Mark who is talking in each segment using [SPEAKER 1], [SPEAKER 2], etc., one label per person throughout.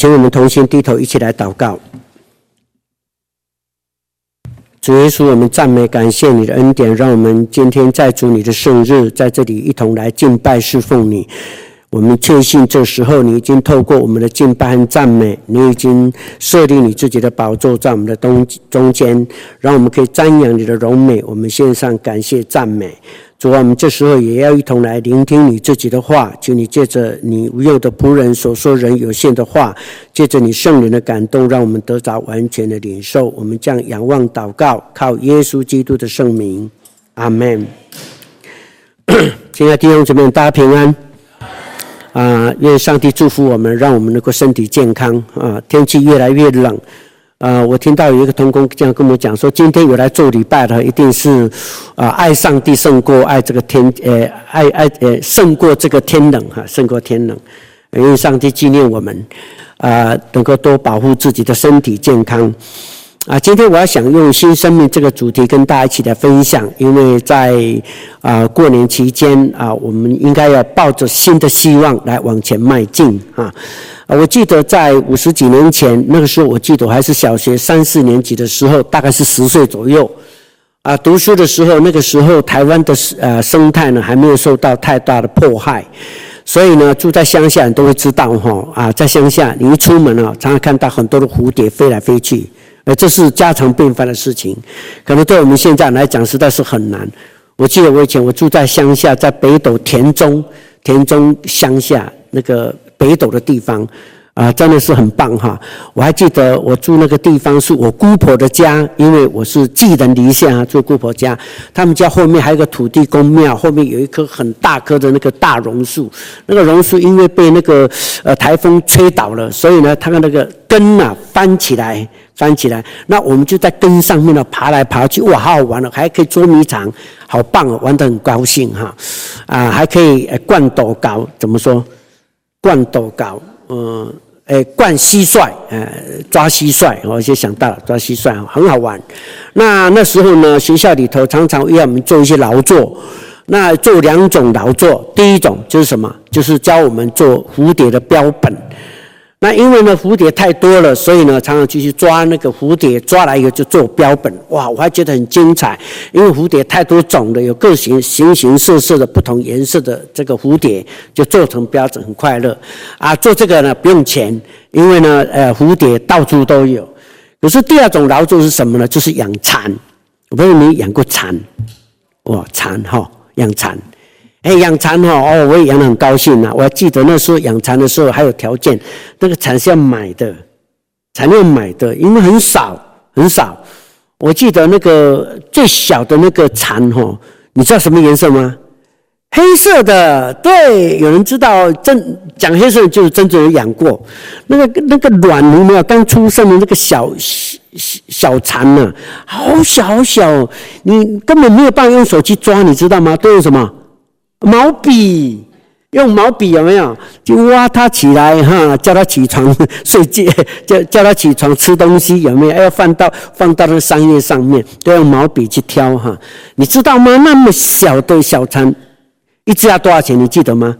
[SPEAKER 1] 请我们同心低头，一起来祷告。主耶稣，我们赞美感谢你的恩典，让我们今天在主你的圣日，在这里一同来敬拜侍奉你。我们确信这时候你已经透过我们的敬拜和赞美，你已经设立你自己的宝座在我们的东中间，让我们可以瞻仰你的荣美。我们献上感谢赞美。主啊，我们这时候也要一同来聆听你自己的话，求你借着你无用的仆人所说人有限的话，借着你圣灵的感动，让我们得着完全的领受。我们将仰望祷告，靠耶稣基督的圣名，阿门。亲爱的弟兄姊妹，大家平安。啊，愿上帝祝福我们，让我们能够身体健康啊！天气越来越冷，呃，我听到有一个同工这样跟我讲说，今天有来做礼拜的，一定是啊，爱上帝胜过爱这个天，呃，爱爱呃，胜过这个天冷哈，胜过天冷。因为上帝纪念我们，啊，能够多保护自己的身体健康。啊，今天我要想用新生命这个主题跟大家一起来分享，因为在啊过年期间啊，我们应该要抱着新的希望来往前迈进啊。我记得在五十几年前，那个时候我记得我还是小学三四年级的时候，大概是十岁左右啊，读书的时候，那个时候台湾的呃生态呢还没有受到太大的迫害，所以呢住在乡下你都会知道哈啊，在乡下你一出门啊，常常看到很多的蝴蝶飞来飞去。呃，这是家常便饭的事情，可能对我们现在来讲实在是很难。我记得我以前我住在乡下，在北斗田中，田中乡下那个北斗的地方。啊，真的是很棒哈！我还记得我住那个地方是我姑婆的家，因为我是寄人篱下住姑婆家。他们家后面还有个土地公庙，后面有一棵很大棵的那个大榕树。那个榕树因为被那个呃台风吹倒了，所以呢，它的那个根呐翻起来，翻起来。那我们就在根上面呢爬来爬去，哇，好好玩了，还可以捉迷藏，好棒哦，玩得很高兴哈！啊，还可以灌斗高，怎么说？灌斗高。嗯，诶，灌蟋蟀，呃，抓蟋蟀，我就想到了抓蟋蟀，很好玩。那那时候呢，学校里头常常要我们做一些劳作，那做两种劳作，第一种就是什么？就是教我们做蝴蝶的标本。那因为呢蝴蝶太多了，所以呢常常就去抓那个蝴蝶，抓来以后就做标本。哇，我还觉得很精彩，因为蝴蝶太多种了，有各型形形色色的不同颜色的这个蝴蝶，就做成标本，很快乐。啊，做这个呢不用钱，因为呢呃蝴蝶到处都有。可是第二种劳作是什么呢？就是养蚕。我不知道你养过蚕？哇，蚕哈，养蚕。哎，养蚕哈哦，我也养得很高兴呐。我还记得那时候养蚕的时候还有条件，那个蚕是要买的，蚕要买的，因为很少很少。我记得那个最小的那个蚕哈，你知道什么颜色吗？黑色的。对，有人知道真讲黑色就是真正有养过。那个那个卵有没有刚出生的那个小小小蚕呢？好小好小，你根本没有办法用手去抓，你知道吗？都用什么？毛笔，用毛笔有没有？就挖它起来哈，叫它起床睡觉，叫叫它起床吃东西有没有？要放到放到那个桑叶上面，都用毛笔去挑哈。你知道吗？那么小的小蚕，一只要多少钱？你记得吗？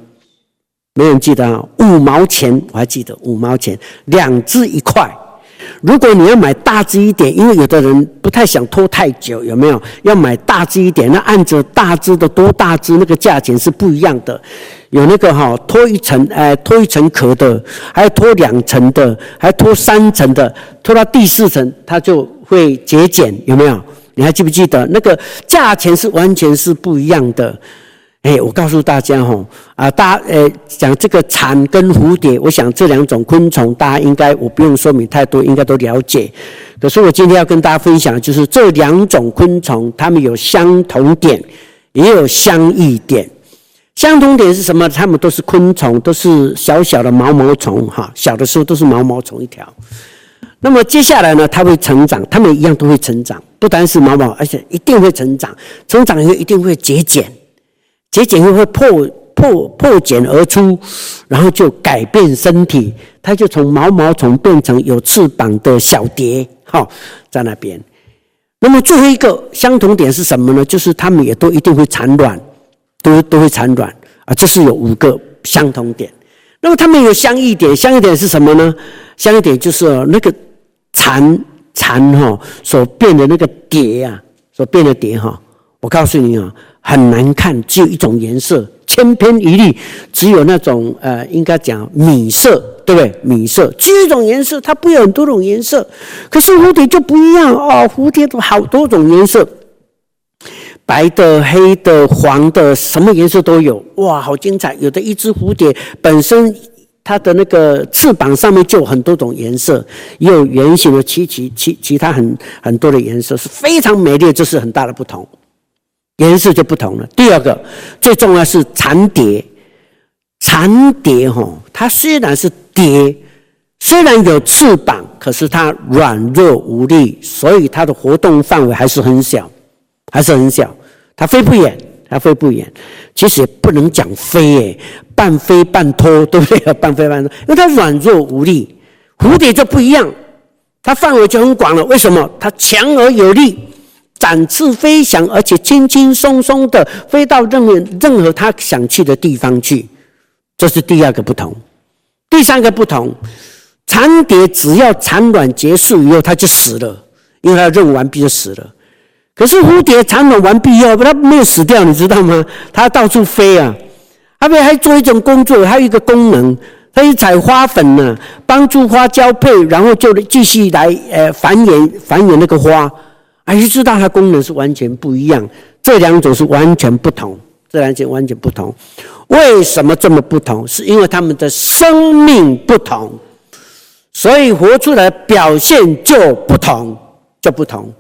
[SPEAKER 1] 没人记得啊，五毛钱，我还记得五毛钱，两只一块。如果你要买大只一点，因为有的人不太想拖太久，有没有？要买大只一点，那按着大只的多大只，那个价钱是不一样的。有那个哈脱一层，哎，脱一层壳的，还有脱两层的，还脱三层的，脱到第四层它就会节俭，有没有？你还记不记得那个价钱是完全是不一样的？哎，我告诉大家哈，啊，大家呃讲这个蚕跟蝴蝶，我想这两种昆虫，大家应该我不用说明太多，应该都了解。可是我今天要跟大家分享就是这两种昆虫，它们有相同点，也有相异点。相同点是什么？它们都是昆虫，都是小小的毛毛虫哈，小的时候都是毛毛虫一条。那么接下来呢，它会成长，它们一样都会成长，不单是毛毛，而且一定会成长，成长以后一定会节俭。节俭会会破破破茧而出，然后就改变身体，它就从毛毛虫变成有翅膀的小蝶，哈，在那边。那么最后一个相同点是什么呢？就是它们也都一定会产卵，都都会产卵啊。这是有五个相同点。那么它们有相异点，相异点是什么呢？相异点就是那个蚕蚕哈所变的那个蝶啊，所变的蝶哈。我告诉你啊，很难看，只有一种颜色，千篇一律，只有那种呃，应该讲米色，对不对？米色只有一种颜色，它不有很多种颜色。可是蝴蝶就不一样哦，蝴蝶都好多种颜色，白的、黑的、黄的，什么颜色都有。哇，好精彩！有的一只蝴蝶本身它的那个翅膀上面就有很多种颜色，也有圆形的、其其其其他很很多的颜色，是非常美丽，这是很大的不同。颜色就不同了。第二个，最重要是蚕蝶。蚕蝶哈，它虽然是蝶，虽然有翅膀，可是它软弱无力，所以它的活动范围还是很小，还是很小。它飞不远，它飞不远。其实也不能讲飞耶，半飞半拖，对不对？半飞半拖，因为它软弱无力。蝴蝶就不一样，它范围就很广了。为什么？它强而有力。展翅飞翔，而且轻轻松松的飞到任何任何他想去的地方去，这是第二个不同。第三个不同，蚕蝶只要产卵结束以后，它就死了，因为它任务完毕就死了。可是蝴蝶产卵完毕以后，它没有死掉，你知道吗？它到处飞啊，它还还做一种工作，还有一个功能，它去采花粉呢，帮助花交配，然后就继续来呃繁衍繁衍那个花。而是知道它功能是完全不一样，这两种是完全不同，这两种完全不同。为什么这么不同？是因为他们的生命不同，所以活出来表现就不同，就不同。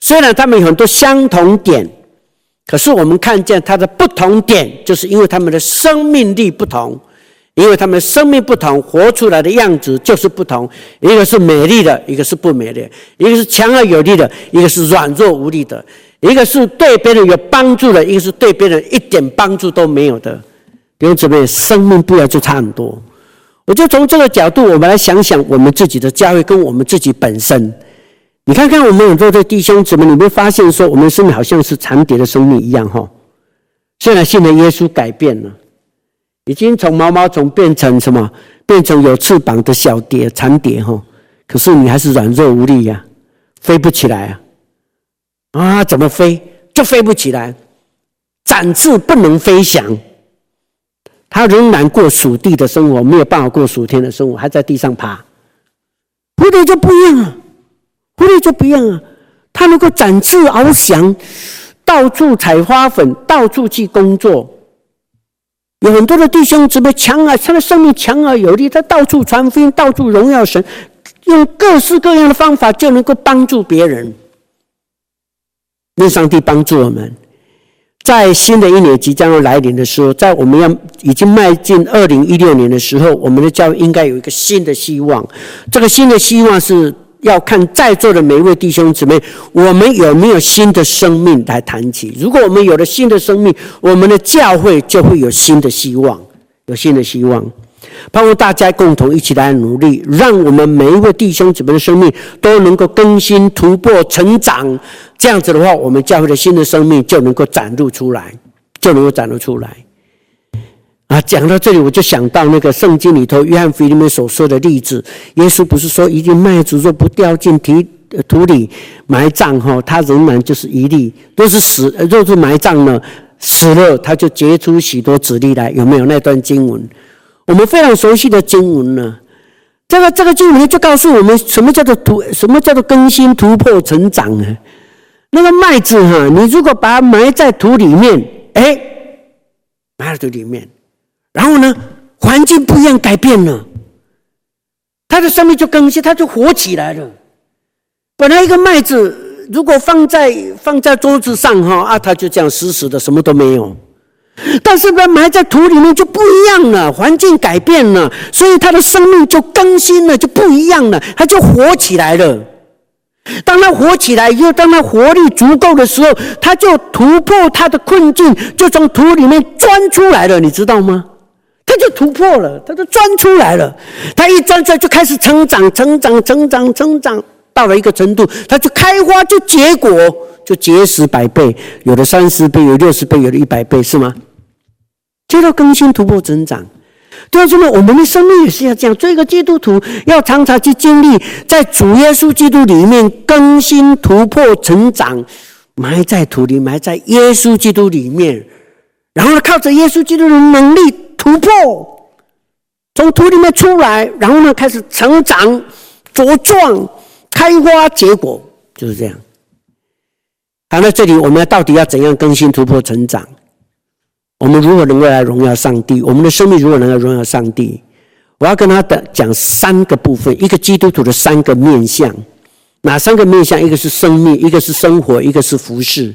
[SPEAKER 1] 虽然他们有很多相同点，可是我们看见它的不同点，就是因为他们的生命力不同。因为他们生命不同，活出来的样子就是不同。一个是美丽的，一个是不美丽；一个是强而有力的，一个是软弱无力的；一个是对别人有帮助的，一个是对别人一点帮助都没有的。弟兄姊妹，生命不要就差很多。我就从这个角度，我们来想想我们自己的教会跟我们自己本身。你看看我们很多的弟兄姊妹，你会发现说，我们生命好像是蚕蝶的生命一样哈。虽然信了耶稣改变了。已经从毛毛虫变成什么？变成有翅膀的小蝶、蚕蝶哈。可是你还是软弱无力呀，飞不起来啊！啊，怎么飞就飞不起来？展翅不能飞翔，它仍然过属地的生活，没有办法过属天的生活，还在地上爬。蝴蝶就不一样啊，蝴蝶就不一样啊，它能够展翅翱翔，到处采花粉，到处去工作。有很多的弟兄姊妹强啊，他的生命强而有力，他到处传福音，到处荣耀神，用各式各样的方法就能够帮助别人。愿上帝帮助我们，在新的一年即将要来临的时候，在我们要已经迈进二零一六年的时候，我们的教会应该有一个新的希望。这个新的希望是。要看在座的每一位弟兄姊妹，我们有没有新的生命来谈起。如果我们有了新的生命，我们的教会就会有新的希望，有新的希望。盼望大家共同一起来努力，让我们每一位弟兄姊妹的生命都能够更新、突破、成长。这样子的话，我们教会的新的生命就能够展露出来，就能够展露出来。啊，讲到这里，我就想到那个圣经里头，约翰福音里面所说的例子。耶稣不是说，一粒麦子若不掉进土土里埋葬，哈，它仍然就是一粒；若是死，若是埋葬了，死了，它就结出许多子粒来。有没有那段经文？我们非常熟悉的经文呢。这个这个经文就告诉我们，什么叫做突，什么叫做更新、突破、成长呢？那个麦子哈，你如果把它埋在土里面，哎，埋在土里面。然后呢，环境不一样，改变了，它的生命就更新，它就活起来了。本来一个麦子，如果放在放在桌子上哈啊，它就这样死死的，什么都没有。但是把埋在土里面就不一样了，环境改变了，所以它的生命就更新了，就不一样了，它就活起来了。当它活起来以后，当它活力足够的时候，它就突破它的困境，就从土里面钻出来了，你知道吗？他就突破了，他就钻出来了。他一钻出来就开始成长，成长，成长，成长，到了一个程度，他就开花，就结果，就结实百倍，有的三十倍，有六十倍，有的一百倍，是吗？就叫更新、突破、成长。弟兄们，我们的生命也是要这样。做一个基督徒，要常常去经历在主耶稣基督里面更新、突破、成长，埋在土里，埋在耶稣基督里面，然后呢，靠着耶稣基督的能力突破，从土里面出来，然后呢，开始成长、茁壮、开花结果，就是这样。好，那这里我们到底要怎样更新、突破、成长？我们如何能够来荣耀上帝？我们的生命如何能够荣耀上帝？我要跟他的讲三个部分，一个基督徒的三个面相。哪三个面相？一个是生命，一个是生活，一个是服饰。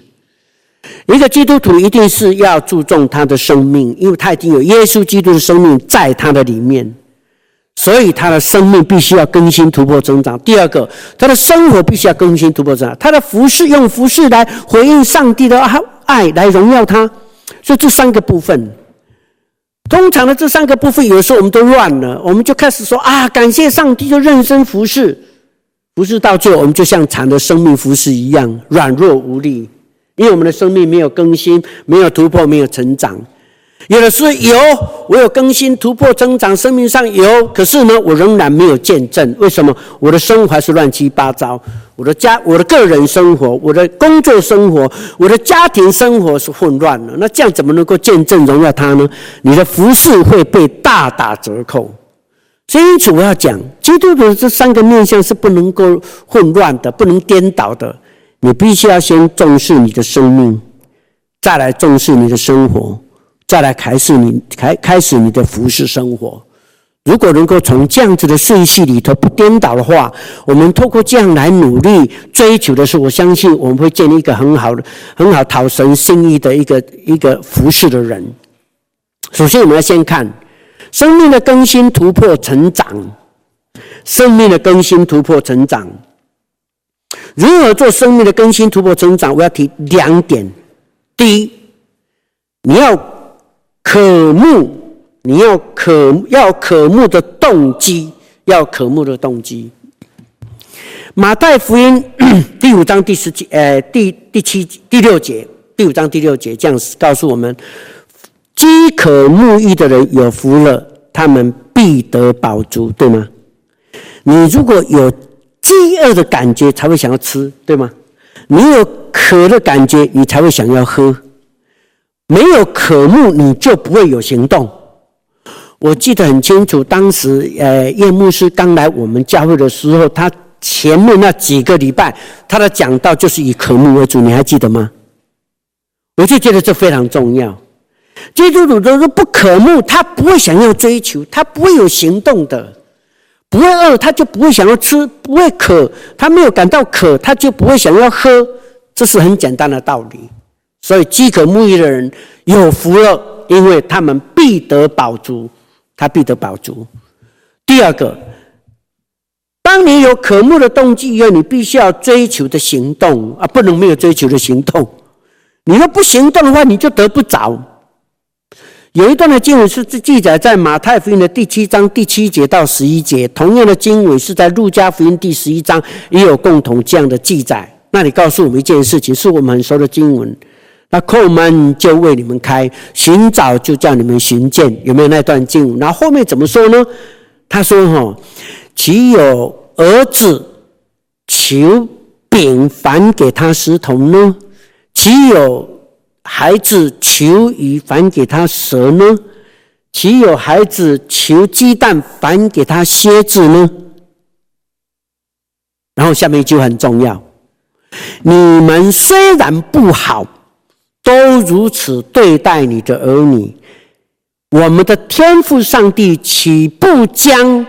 [SPEAKER 1] 一个基督徒一定是要注重他的生命，因为他已经有耶稣基督的生命在他的里面，所以他的生命必须要更新、突破、增长。第二个，他的生活必须要更新、突破、增长。他的服饰用服饰来回应上帝的爱，来荣耀他。所以这三个部分，通常的这三个部分，有时候我们都乱了，我们就开始说啊，感谢上帝，就认真服事，服事到最后，我们就像蚕的生命服事一样软弱无力，因为我们的生命没有更新，没有突破，没有成长。有的是有，我有更新、突破、增长，生命上有，可是呢，我仍然没有见证。为什么？我的生活还是乱七八糟。我的家、我的个人生活、我的工作生活、我的家庭生活是混乱了。那这样怎么能够见证荣耀他呢？你的服事会被大打折扣。所以因此我要讲，基督徒这三个面向是不能够混乱的，不能颠倒的。你必须要先重视你的生命，再来重视你的生活，再来开始你开开始你的服饰生活。如果能够从这样子的顺序里头不颠倒的话，我们透过这样来努力追求的时候，我相信我们会建立一个很好的、很好讨神心意的一个一个服事的人。首先，我们要先看生命的更新、突破、成长。生命的更新、突破、成长，如何做生命的更新、突破、成长？我要提两点。第一，你要渴慕。你要渴要渴慕的动机，要渴慕的动机。马太福音第五章第十节，呃，第第七第六节，第五章第六节这样告诉我们：饥渴慕义的人有福了，他们必得饱足，对吗？你如果有饥饿的感觉，才会想要吃，对吗？你有渴的感觉，你才会想要喝。没有渴慕，你就不会有行动。我记得很清楚，当时呃叶牧师刚来我们教会的时候，他前面那几个礼拜他的讲道就是以渴慕为主，你还记得吗？我就觉得这非常重要。基督徒都是不渴慕，他不会想要追求，他不会有行动的，不会饿，他就不会想要吃；不会渴，他没有感到渴，他就不会想要喝。这是很简单的道理。所以饥渴慕义的人有福了，因为他们必得饱足。他必得饱足。第二个，当你有渴慕的动机以后，你必须要追求的行动啊，不能没有追求的行动。你若不行动的话，你就得不着。有一段的经文是记载在马太福音的第七章第七节到十一节，同样的经文是在路加福音第十一章也有共同这样的记载。那里告诉我们一件事情，是我们很熟的经文。那叩门就为你们开，寻找就叫你们寻见，有没有那段经文？那后面怎么说呢？他说：“哈，岂有儿子求饼反给他石头呢？岂有孩子求鱼反给他蛇呢？岂有孩子求鸡蛋反给他蝎子呢？”然后下面一句很重要：“你们虽然不好。”都如此对待你的儿女，我们的天父上帝岂不将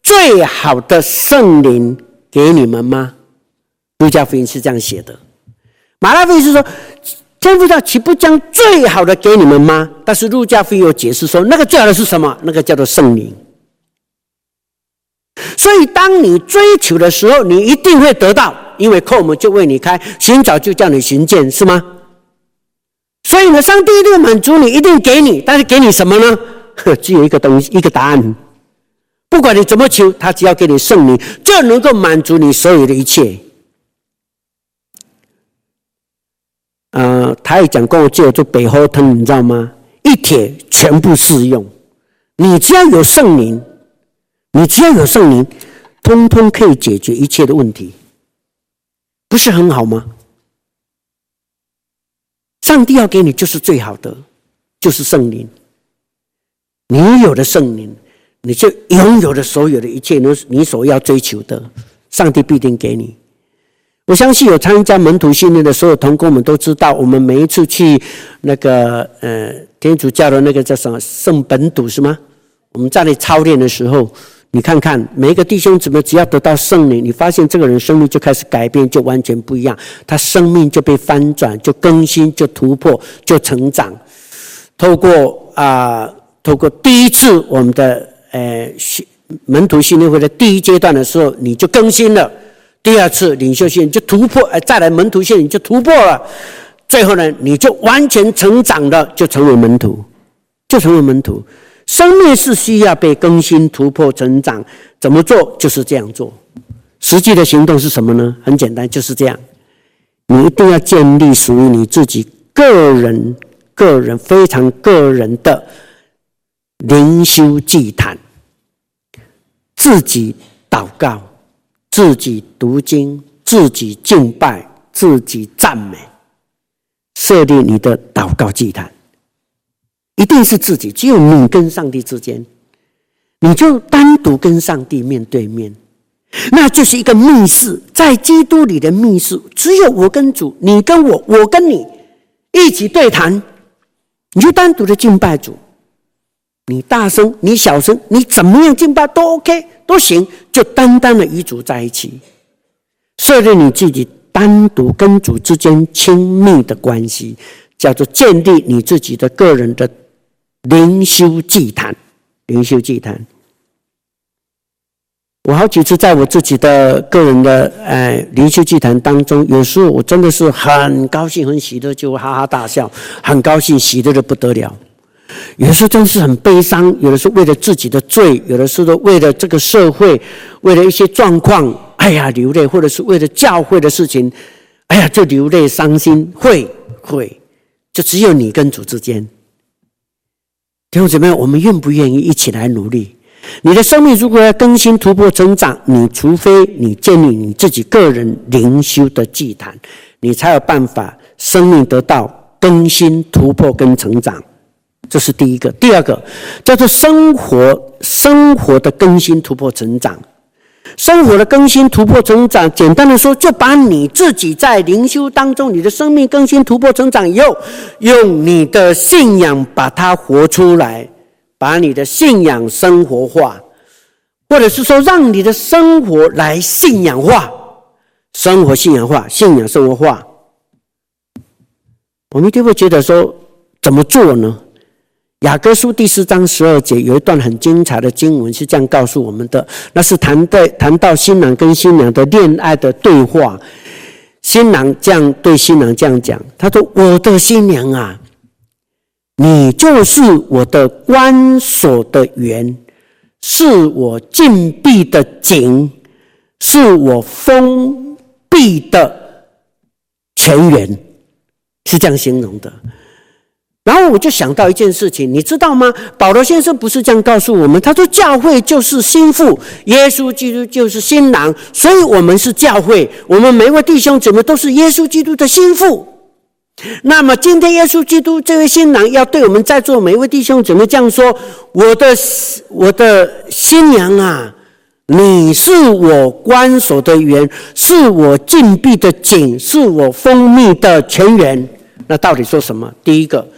[SPEAKER 1] 最好的圣灵给你们吗？路加福音是这样写的，马拉福音是说天父上岂不将最好的给你们吗？但是路加福音解释说，那个最好的是什么？那个叫做圣灵。所以当你追求的时候，你一定会得到，因为叩门就为你开，寻找就叫你寻见，是吗？所以呢，上帝一定满足你，一定给你，但是给你什么呢？只有一个东西，一个答案。不管你怎么求，他只要给你圣灵，就能够满足你所有的一切。呃，他也讲过，就就北后汤，你知道吗？一帖全部适用。你只要有圣灵，你只要有圣灵，通通可以解决一切的问题，不是很好吗？上帝要给你就是最好的，就是圣灵。你有了圣灵，你就拥有了所有的一切，你你所要追求的，上帝必定给你。我相信有参加门徒训练的所有同工们都知道，我们每一次去那个呃天主教的那个叫什么圣本笃是吗？我们在那操练的时候，你看看每一个弟兄姊妹，只要得到圣灵，你发现这个人生命就开始改变，就完全不一样，他生命就被翻转，就更新，就突破，就成长。透过啊。透过第一次我们的呃门徒训练会的第一阶段的时候，你就更新了；第二次领袖训练就突破，呃，再来门徒训练你就突破了。最后呢，你就完全成长了，就成为门徒，就成为门徒。生命是需要被更新、突破、成长，怎么做？就是这样做。实际的行动是什么呢？很简单，就是这样。你一定要建立属于你自己个人、个人非常个人的。灵修祭坛，自己祷告，自己读经，自己敬拜，自己赞美，设立你的祷告祭坛，一定是自己，只有你跟上帝之间，你就单独跟上帝面对面，那就是一个密室，在基督里的密室，只有我跟主，你跟我，我跟你一起对谈，你就单独的敬拜主。你大声，你小声，你怎么样敬拜都 OK，都行，就单单的与主在一起，设立你自己单独跟主之间亲密的关系，叫做建立你自己的个人的灵修祭坛。灵修祭坛，我好几次在我自己的个人的呃灵修祭坛当中，有时候我真的是很高兴、很喜乐，就哈哈大笑，很高兴、喜乐的不得了。有的时候真是很悲伤，有的时候为了自己的罪，有的时候为了这个社会，为了一些状况，哎呀流泪，或者是为了教会的事情，哎呀就流泪伤心，会会，就只有你跟主之间。弟兄姊妹，我们愿不愿意一起来努力？你的生命如果要更新、突破、成长，你除非你建立你自己个人灵修的祭坛，你才有办法生命得到更新、突破跟成长。这是第一个，第二个叫做生活，生活的更新、突破、成长。生活的更新、突破、成长，简单的说，就把你自己在灵修当中，你的生命更新、突破、成长以后，用你的信仰把它活出来，把你的信仰生活化，或者是说，让你的生活来信仰化，生活信仰化，信仰生活化。我们一定会觉得说，怎么做呢？雅歌书第四章十二节有一段很精彩的经文，是这样告诉我们的：那是谈的谈到新郎跟新娘的恋爱的对话。新郎这样对新娘这样讲，他说：“我的新娘啊，你就是我的关锁的园，是我禁闭的井，是我封闭的泉源。”是这样形容的。然后我就想到一件事情，你知道吗？保罗先生不是这样告诉我们，他说教会就是新妇，耶稣基督就是新郎，所以我们是教会，我们每位弟兄姊妹都是耶稣基督的新妇。那么今天耶稣基督这位新郎要对我们在座每一位弟兄姊妹这样说：我的我的新娘啊，你是我关锁的园，是我禁闭的井，是我蜂蜜的泉源。那到底说什么？第一个。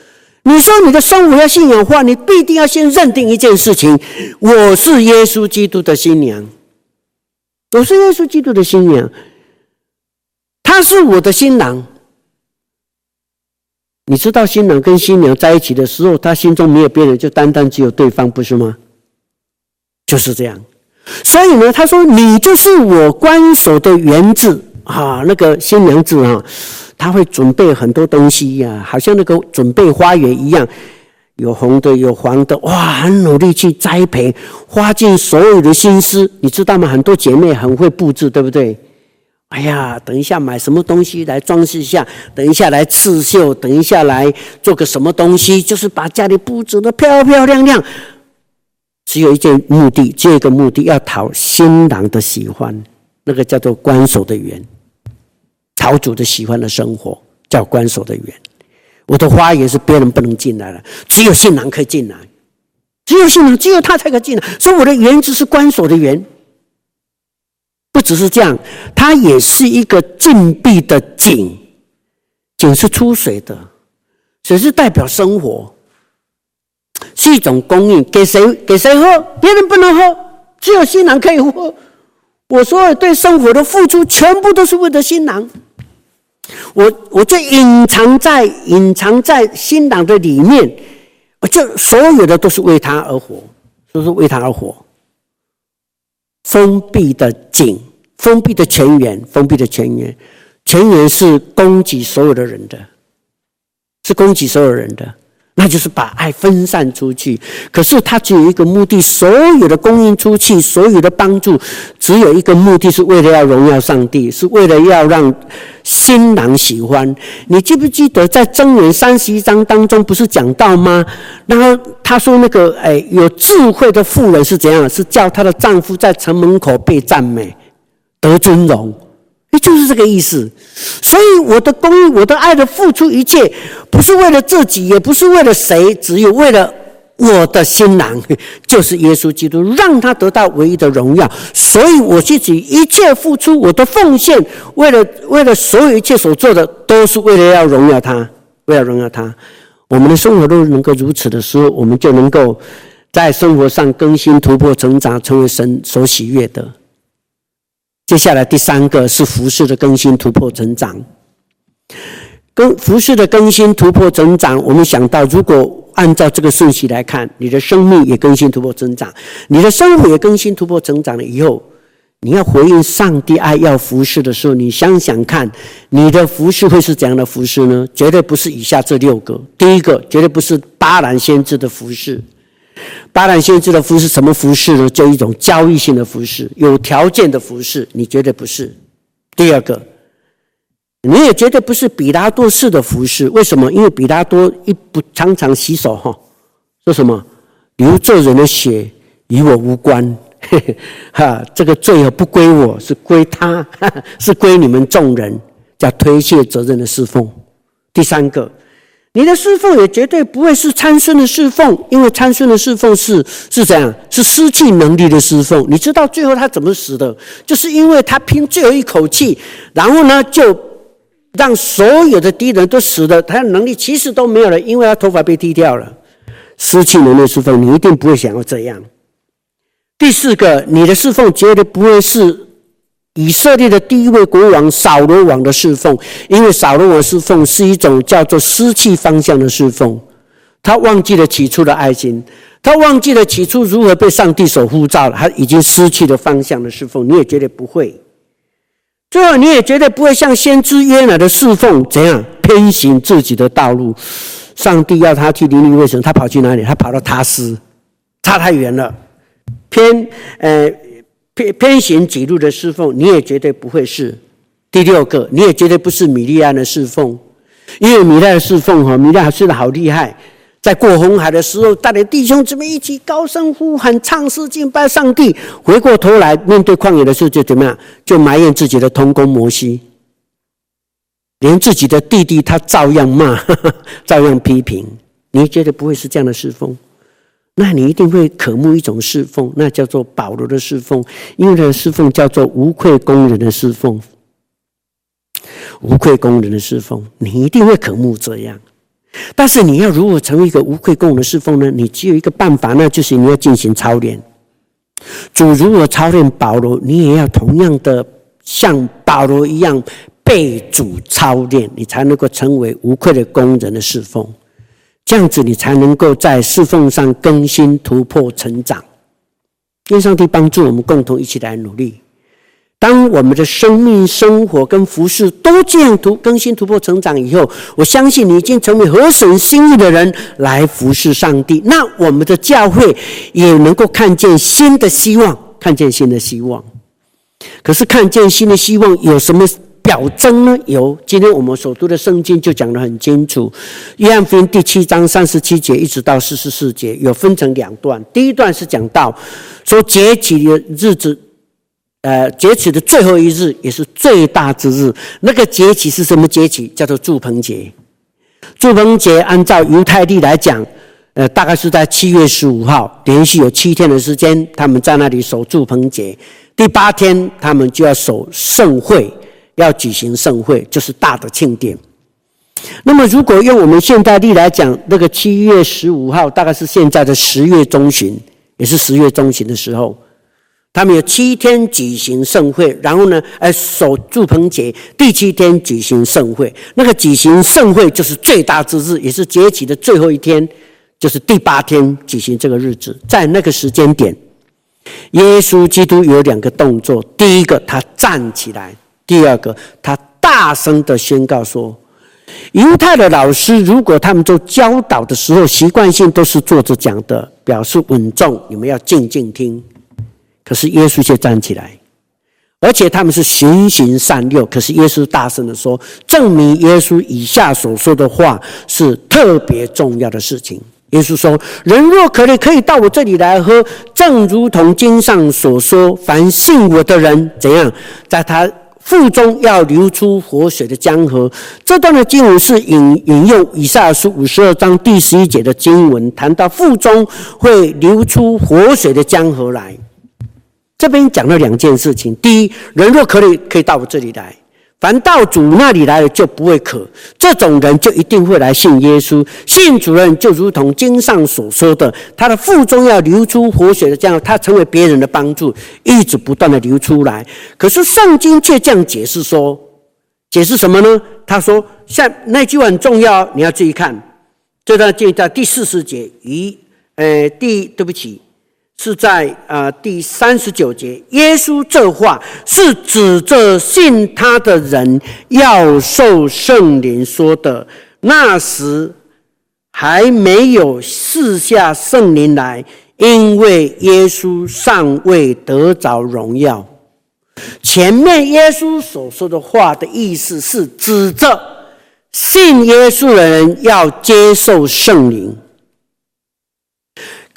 [SPEAKER 1] 你说你的生活要信仰化，你必定要先认定一件事情：我是耶稣基督的新娘，我是耶稣基督的新娘，他是我的新郎。你知道新郎跟新娘在一起的时候，他心中没有别人，就单单只有对方，不是吗？就是这样。所以呢，他说：“你就是我关锁的园子啊，那个新娘子啊。”她会准备很多东西呀、啊，好像那个准备花园一样，有红的，有黄的，哇，很努力去栽培，花尽所有的心思，你知道吗？很多姐妹很会布置，对不对？哎呀，等一下买什么东西来装饰一下，等一下来刺绣，等一下来做个什么东西，就是把家里布置的漂漂亮亮。只有一件目的，只有一个目的，要讨新郎的喜欢，那个叫做关守的园，讨主的喜欢的生活叫关锁的园。我的花园是别人不能进来的，只有新郎可以进来，只有新郎，只有他才可以进来。所以我的园子是关锁的园，不只是这样，它也是一个禁闭的井，井是出水的，水是代表生活，是一种供应，给谁给谁喝，别人不能喝，只有新郎可以喝。我所有对生活的付出，全部都是为了新郎。我我就隐藏在隐藏在新郎的里面，我就所有的都是为他而活，都是为他而活。封闭的井，封闭的泉源，封闭的泉源，泉源是供给所有的人的，是供给所有人的。那就是把爱分散出去，可是他只有一个目的，所有的供应出去，所有的帮助，只有一个目的，是为了要荣耀上帝，是为了要让新郎喜欢。你记不记得在箴言三十一章当中不是讲到吗？然后他说那个哎，有智慧的妇人是怎样？是叫她的丈夫在城门口被赞美，得尊荣。也就是这个意思，所以我的公益，我的爱的付出一切，不是为了自己，也不是为了谁，只有为了我的新郎，就是耶稣基督，让他得到唯一的荣耀。所以我自己一切付出，我的奉献，为了为了所有一切所做的，都是为了要荣耀他，为了荣耀他。我们的生活都能够如此的时候，我们就能够在生活上更新、突破、成长，成为神所喜悦的。接下来第三个是服饰的更新、突破、成长。跟服饰的更新、突破、成长，我们想到，如果按照这个顺序来看，你的生命也更新、突破、成长，你的生活也更新、突破、成长了以后，你要回应上帝爱要服饰的时候，你想想看，你的服饰会是怎样的服饰呢？绝对不是以下这六个。第一个，绝对不是巴兰先知的服饰。巴兰先知的服饰什么服饰呢？就一种交易性的服饰，有条件的服饰，你绝对不是。第二个，你也绝对不是比拉多式的服饰。为什么？因为比拉多一不常常洗手哈，说什么流罪人的血与我无关，哈，这个罪不归我，是归他，是归你们众人，叫推卸责任的侍奉。第三个。你的侍奉也绝对不会是参孙的侍奉，因为参孙的侍奉是是怎样？是失去能力的侍奉。你知道最后他怎么死的？就是因为他拼最后一口气，然后呢，就让所有的敌人都死了，他的能力其实都没有了，因为他头发被剃掉了。失去能力侍奉，你一定不会想要这样。第四个，你的侍奉绝对不会是。以色列的第一位国王扫罗王的侍奉，因为扫罗王侍奉是一种叫做失去方向的侍奉，他忘记了起初的爱心，他忘记了起初如何被上帝所呼召了，他已经失去了方向的侍奉。你也绝对不会，最后你也绝对不会像先知约拿的侍奉怎样偏行自己的道路。上帝要他去尼尼微城，他跑去哪里？他跑到他斯，差太远了，偏呃。偏偏行己路的侍奉，你也绝对不会是。第六个，你也绝对不是米利安的侍奉，因为米利安的侍奉哈，米利安睡得好厉害，在过红海的时候，带领弟兄姊妹一起高声呼喊、唱诗敬拜上帝。回过头来面对旷野的时候，就怎么样？就埋怨自己的同工摩西，连自己的弟弟他照样骂，照样批评。你绝对不会是这样的侍奉。那你一定会渴慕一种侍奉，那叫做保罗的侍奉，因为他的侍奉叫做无愧工人的侍奉，无愧工人的侍奉，你一定会渴慕这样。但是你要如何成为一个无愧工人的侍奉呢？你只有一个办法，那就是你要进行操练。主如何操练保罗，你也要同样的像保罗一样被主操练，你才能够成为无愧的工人的侍奉。这样子，你才能够在侍奉上更新、突破、成长。愿上帝帮助我们，共同一起来努力。当我们的生命、生活跟服饰都这样突更新、突破、成长以后，我相信你已经成为合神心意的人来服侍上帝。那我们的教会也能够看见新的希望，看见新的希望。可是看见新的希望有什么表征呢？有，今天我们所读的圣经就讲得很清楚，《约翰福音》第七章三十七节一直到四十四节，有分成两段。第一段是讲到说节期的日子，呃，节期的最后一日也是最大之日。那个节期是什么节期？叫做住棚节。住棚节按照犹太历来讲，呃，大概是在七月十五号，连续有七天的时间，他们在那里守住棚节。第八天，他们就要守盛会。要举行盛会，就是大的庆典。那么，如果用我们现代历来讲，那个七月十五号大概是现在的十月中旬，也是十月中旬的时候，他们有七天举行盛会，然后呢，哎，守住棚节，第七天举行盛会。那个举行盛会就是最大之日，也是节期的最后一天，就是第八天举行这个日子。在那个时间点，耶稣基督有两个动作：第一个，他站起来。第二个，他大声的宣告说：“犹太的老师，如果他们做教导的时候，习惯性都是坐着讲的，表示稳重，你们要静静听。可是耶稣却站起来，而且他们是循循善诱。可是耶稣大声的说，证明耶稣以下所说的话是特别重要的事情。耶稣说：人若渴了，可以到我这里来喝，正如同经上所说，凡信我的人，怎样，在他。”腹中要流出活水的江河。这段的经文是引引用以赛亚书五十二章第十一节的经文，谈到腹中会流出活水的江河来。这边讲了两件事情：第一，人若可以，可以到我这里来。凡到主那里来了，就不会渴。这种人就一定会来信耶稣。信主人就如同经上所说的，他的腹中要流出活血的这样，他成为别人的帮助，一直不断的流出来。可是圣经却这样解释说，解释什么呢？他说，像那句话很重要，你要注意看。这段经在第四十节，一，呃，第，对不起。是在、呃、第三十九节，耶稣这话是指着信他的人要受圣灵说的。那时还没有赐下圣灵来，因为耶稣尚未得着荣耀。前面耶稣所说的话的意思是指着信耶稣的人要接受圣灵。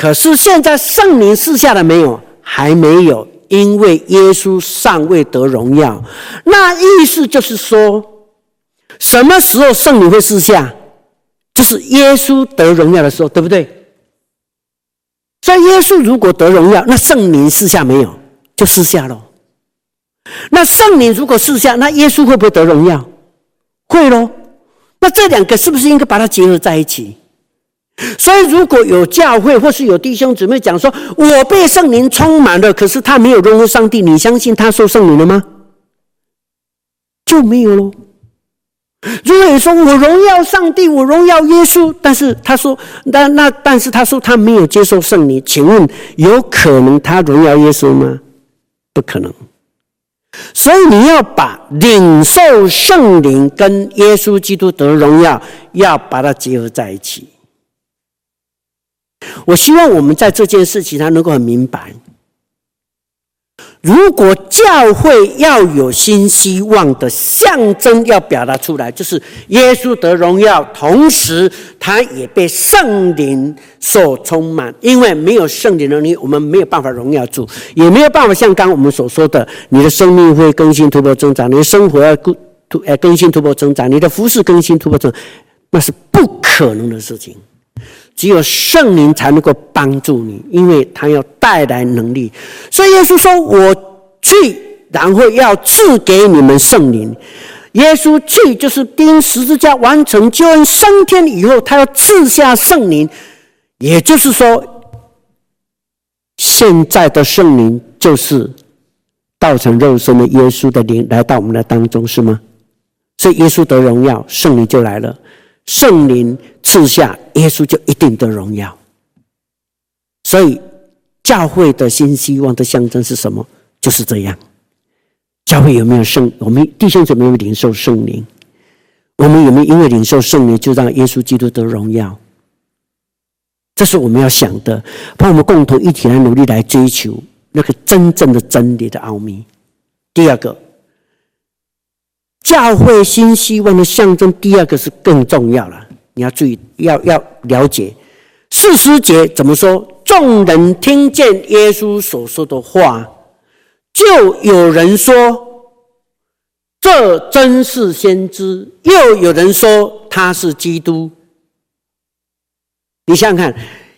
[SPEAKER 1] 可是现在圣灵赐下了没有？还没有，因为耶稣尚未得荣耀。那意思就是说，什么时候圣灵会赐下？就是耶稣得荣耀的时候，对不对？所以耶稣如果得荣耀，那圣灵赐下没有？就赐下了。那圣灵如果赐下，那耶稣会不会得荣耀？会喽。那这两个是不是应该把它结合在一起？所以，如果有教会或是有弟兄姊妹讲说，我被圣灵充满了，可是他没有荣耀上帝，你相信他受圣灵了吗？就没有喽。如果你说我荣耀上帝，我荣耀耶稣，但是他说，那那但是他说他没有接受圣灵，请问有可能他荣耀耶稣吗？不可能。所以你要把领受圣灵跟耶稣基督得荣耀，要把它结合在一起。我希望我们在这件事情上能够很明白。如果教会要有新希望的象征要表达出来，就是耶稣得荣耀，同时他也被圣灵所充满。因为没有圣灵能力，我们没有办法荣耀主，也没有办法像刚我们所说的，你的生命会更新突破增长，你的生活要更突呃更新突破增长，你的服事更新突破增长，那是不可能的事情。只有圣灵才能够帮助你，因为他要带来能力。所以耶稣说：“我去，然后要赐给你们圣灵。”耶稣去就是钉十字架完成救恩升天以后，他要赐下圣灵。也就是说，现在的圣灵就是道成肉身的耶稣的灵来到我们的当中，是吗？所以耶稣得荣耀，圣灵就来了。圣灵赐下，耶稣就一定得荣耀。所以，教会的新希望的象征是什么？就是这样。教会有没有圣？我们弟兄姊妹有没有领受圣灵？我们有没有因为领受圣灵，就让耶稣基督得荣耀？这是我们要想的。帮我们共同一起来努力来追求那个真正的真理的奥秘。第二个。教会新希望的象征。第二个是更重要了，你要注意，要要了解。四十节怎么说？众人听见耶稣所说的话，就有人说：“这真是先知。”又有人说：“他是基督。”你想想看，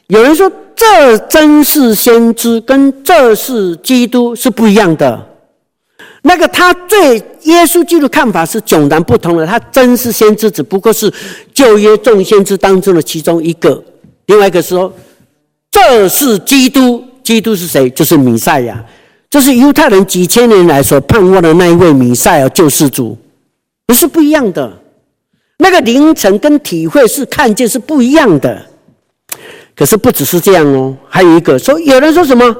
[SPEAKER 1] 有人说：“这真是先知”，跟“这是基督”是不一样的。那个他对耶稣基督看法是迥然不同的。他真是先知，只不过是旧约众先知当中的其中一个。另外一个说，这是基督，基督是谁？就是弥赛亚，这是犹太人几千年来所盼望的那一位弥赛亚救世主，不是不一样的。那个凌晨跟体会是看见是不一样的。可是不只是这样哦，还有一个说，有人说什么？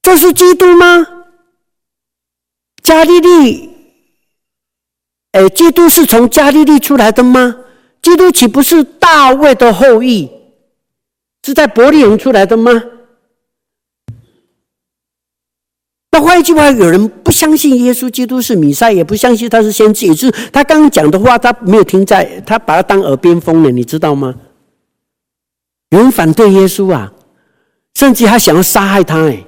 [SPEAKER 1] 这是基督吗？加利利，哎，基督是从加利利出来的吗？基督岂不是大卫的后裔？是在伯利恒出来的吗？那换一句话，有人不相信耶稣基督是弥赛，也不相信他是先知，也就是他刚刚讲的话，他没有听在，他把他当耳边风了，你知道吗？有人反对耶稣啊，甚至还想要杀害他，哎，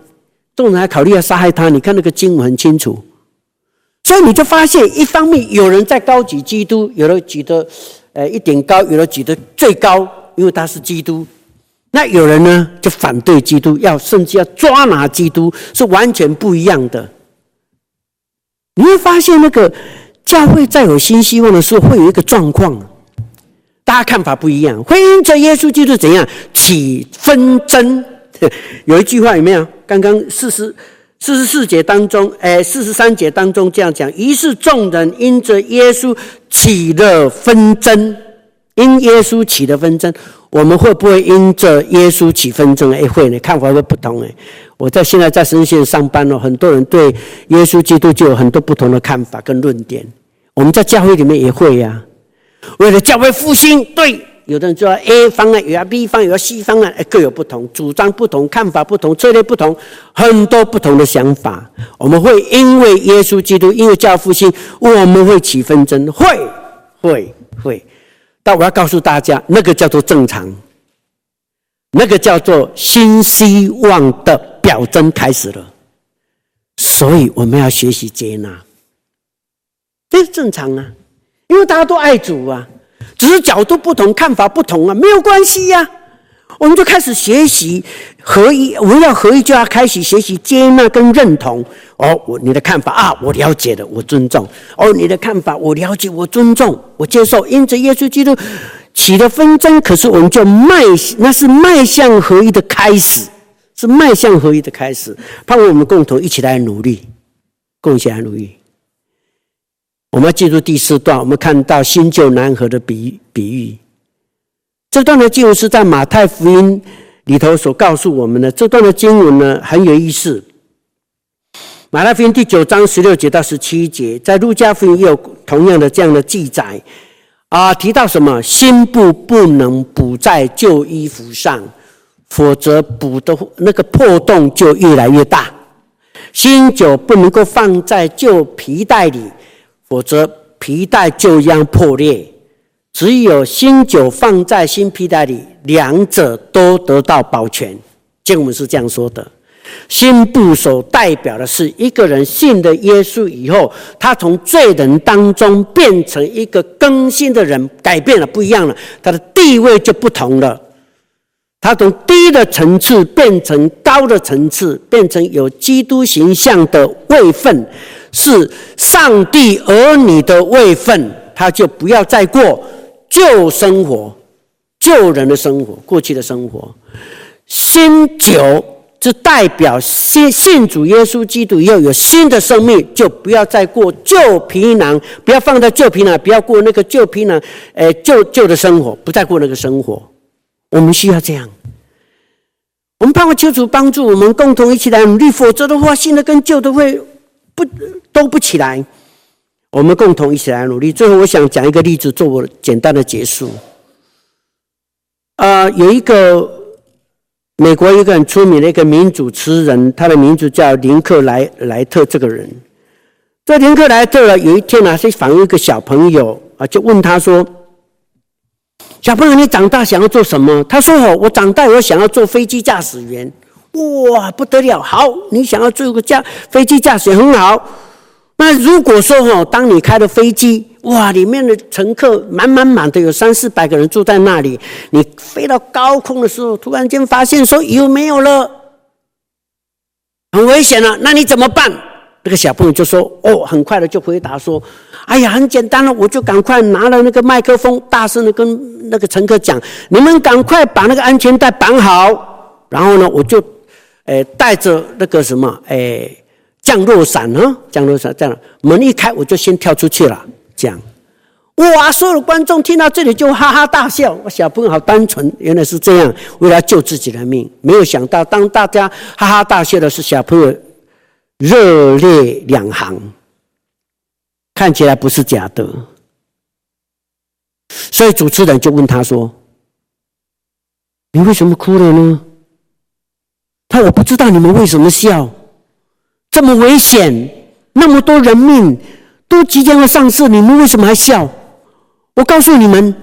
[SPEAKER 1] 众人还考虑要杀害他。你看那个经文很清楚，所以你就发现，一方面有人在高举基督，有的举得。呃，一点高，有的举得最高，因为他是基督。那有人呢，就反对基督，要甚至要抓拿基督，是完全不一样的。你会发现，那个教会在有新希望的时候，会有一个状况，大家看法不一样，会因着耶稣基督怎样起纷争。有一句话有没有？刚刚四十。四十四节当中，哎，四十三节当中这样讲：于是众人因着耶稣起了纷争，因耶稣起了纷争。我们会不会因着耶稣起纷争？哎，会呢，看法会不同。哎，我在现在在神学院上班了，很多人对耶稣基督就有很多不同的看法跟论点。我们在教会里面也会呀、啊，为了教会复兴，对。有的人说 A 方案，有啊 B 方案，有啊 C 方案，各有不同，主张不同，看法不同，策略不同，很多不同的想法。我们会因为耶稣基督，因为教复兴，我们会起纷争，会会会。但我要告诉大家，那个叫做正常，那个叫做新希望的表征开始了。所以我们要学习接纳，这是正常啊，因为大家都爱主啊。只是角度不同，看法不同啊，没有关系呀、我们就开始学习合一，我们要合一，就要开始学习接纳跟认同。哦，我你的看法啊，我了解的，我尊重。哦，你的看法我了解，我尊重，我接受。因着耶稣基督起了纷争，可是我们就迈，那是迈向合一的开始，是迈向合一的开始。盼望我们共同一起来努力，共同来努力。我们要进入第四段，我们看到新旧难合的比比喻。这段的经文是在马太福音里头所告诉我们的。这段的经文呢，很有意思。马太福音第九章十六节到十七节，在路加福音也有同样的这样的记载啊，提到什么？新布不能补在旧衣服上，否则补的那个破洞就越来越大。新酒不能够放在旧皮袋里。否则皮带就将破裂。只有新酒放在新皮带里，两者都得到保全。经文是这样说的：新部首代表的是一个人信了耶稣以后，他从罪人当中变成一个更新的人，改变了，不一样了，他的地位就不同了。他从低的层次变成高的层次，变成有基督形象的位分。是上帝儿女的位分，他就不要再过旧生活、旧人的生活、过去的生活。新酒就代表信信主耶稣基督要有新的生命，就不要再过旧皮囊，不要放在旧皮囊，不要过那个旧皮囊，诶，旧旧的生活，不再过那个生活。我们需要这样，我们盼望求主帮助我们，共同一起来努力，否则的话，新的跟旧的会。不都不起来，我们共同一起来努力。最后，我想讲一个例子，做我简单的结束。啊、呃，有一个美国一个很出名的一个名主持人，他的名字叫林克莱莱特。这个人，这林克莱特，有一天呢、啊，是访问一个小朋友啊，就问他说：“小朋友，你长大想要做什么？”他说：“哦，我长大我想要做飞机驾驶员。”哇，不得了！好，你想要做一个驾飞机驾驶很好。那如果说哦，当你开了飞机，哇，里面的乘客满满满的，有三四百个人住在那里，你飞到高空的时候，突然间发现说油没有了，很危险了，那你怎么办？那个小朋友就说：“哦，很快的就回答说，哎呀，很简单了，我就赶快拿了那个麦克风，大声的跟那个乘客讲，你们赶快把那个安全带绑好，然后呢，我就，诶，带着那个什么，诶。”降落伞呢？降落伞这样，门一开，我就先跳出去了。这样，哇！所有的观众听到这里就哈哈大笑。我小朋友好单纯，原来是这样，为了救自己的命，没有想到，当大家哈哈大笑的是小朋友热泪两行，看起来不是假的。所以主持人就问他说：“你为什么哭了呢？”他：“我不知道你们为什么笑。”这么危险，那么多人命都即将要丧失，你们为什么还笑？我告诉你们，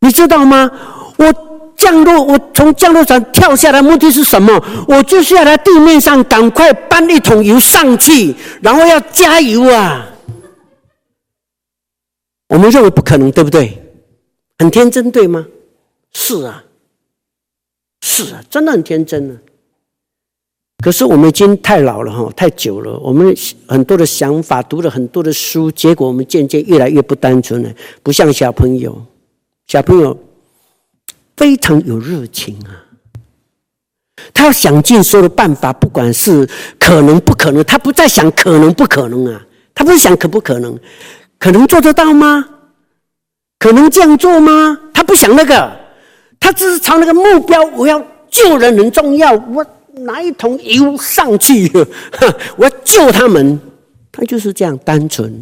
[SPEAKER 1] 你知道吗？我降落，我从降落伞跳下来，目的是什么？我就是要在地面上赶快搬一桶油上去，然后要加油啊！我们认为不可能，对不对？很天真，对吗？是啊，是啊，真的很天真啊。可是我们已经太老了哈，太久了。我们很多的想法，读了很多的书，结果我们渐渐越来越不单纯了，不像小朋友。小朋友非常有热情啊，他要想尽所有的办法，不管是可能不可能，他不再想可能不可能啊，他不是想可不可能，可能做得到吗？可能这样做吗？他不想那个，他只是朝那个目标，我要救人很重要，我。拿一桶油上去，我要救他们。他就是这样单纯。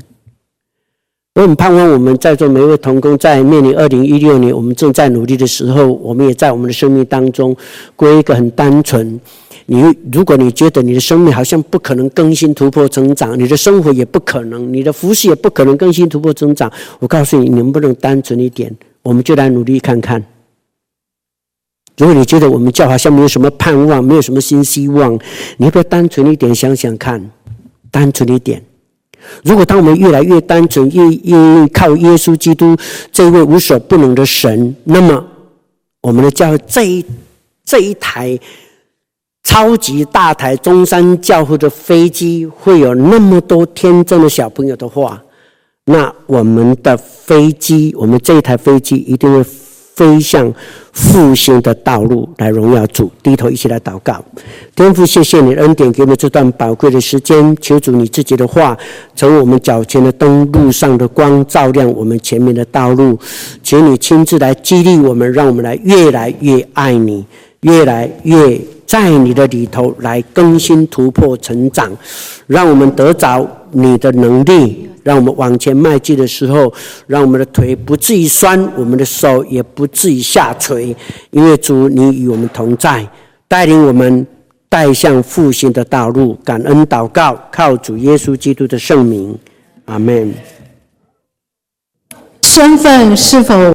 [SPEAKER 1] 我很盼望我们在座每一位同工，在面临二零一六年，我们正在努力的时候，我们也在我们的生命当中过一个很单纯。你如果你觉得你的生命好像不可能更新突破成长，你的生活也不可能，你的服事也不可能更新突破成长，我告诉你，你能不能单纯一点？我们就来努力看看。如果你觉得我们教好像没有什么盼望，没有什么新希望，你要不要单纯一点想想看？单纯一点。如果当我们越来越单纯，越越靠耶稣基督这位无所不能的神，那么我们的教会这一这一台超级大台中山教会的飞机会有那么多天真的小朋友的话，那我们的飞机，我们这一台飞机一定会。飞向复兴的道路来荣耀主，低头一起来祷告。天父，谢谢你恩典，给我们这段宝贵的时间。求主你自己的话，成为我们脚前的灯，路上的光，照亮我们前面的道路。请你亲自来激励我们，让我们来越来越爱你，越来越在你的里头来更新、突破、成长，让我们得着你的能力。让我们往前迈进的时候，让我们的腿不至于酸，我们的手也不至于下垂，因为主你与我们同在，带领我们带向复兴的道路。感恩祷告，靠主耶稣基督的圣名，阿门。
[SPEAKER 2] 身份是否？